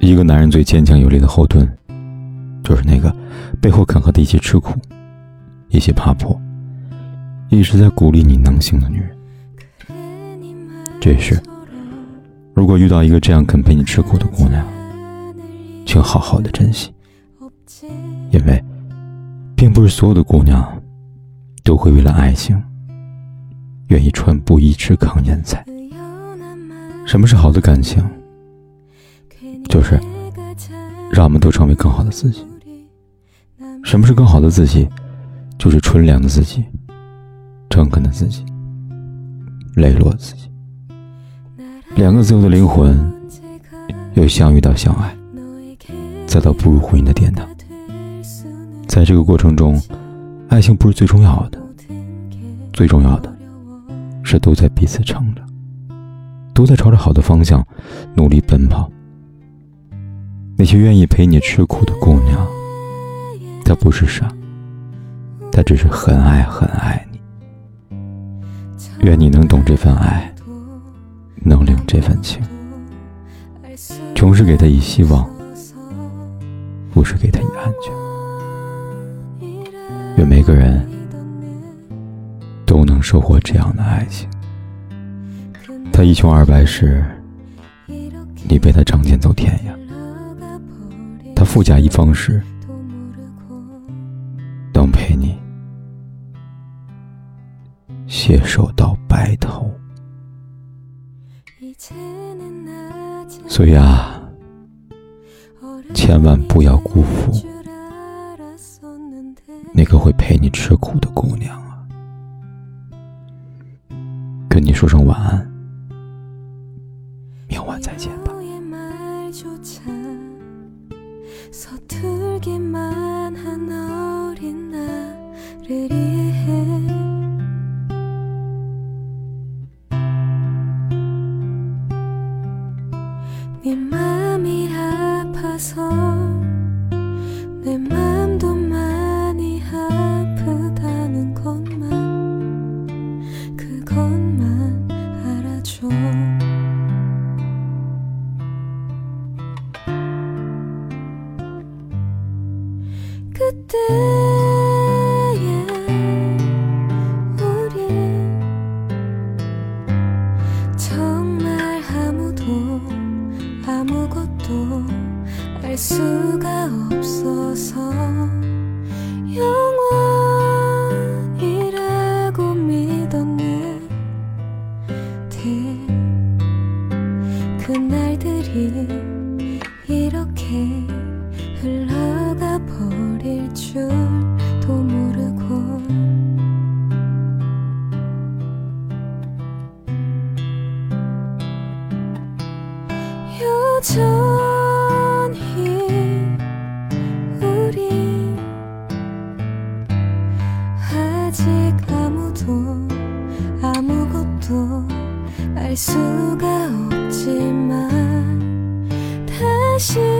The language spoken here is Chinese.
一个男人最坚强有力的后盾，就是那个背后肯和他一起吃苦、一起爬坡、一直在鼓励你能行的女人。这时，如果遇到一个这样肯陪你吃苦的姑娘，请好好的珍惜，因为，并不是所有的姑娘，都会为了爱情，愿意穿布衣吃糠咽菜。什么是好的感情？就是让我们都成为更好的自己。什么是更好的自己？就是纯良的自己，诚恳的自己，磊落的自己。两个自由的灵魂，又相遇到相爱，再到步入婚姻的殿堂。在这个过程中，爱情不是最重要的，最重要的是都在彼此成长，都在朝着好的方向努力奔跑。那些愿意陪你吃苦的姑娘，她不是傻，她只是很爱很爱你。愿你能懂这份爱，能领这份情。穷是给她以希望，不是给她以安全。愿每个人都能收获这样的爱情。他一穷二白时，你陪他仗剑走天涯。富甲一方时，能陪你携手到白头。所以啊，千万不要辜负那个会陪你吃苦的姑娘啊！跟你说声晚安， 그날들이 이렇게 흘러가 버릴 줄도 모르고 여전히 우리 아직 아무도 아무것도 알 수가 없지만 다시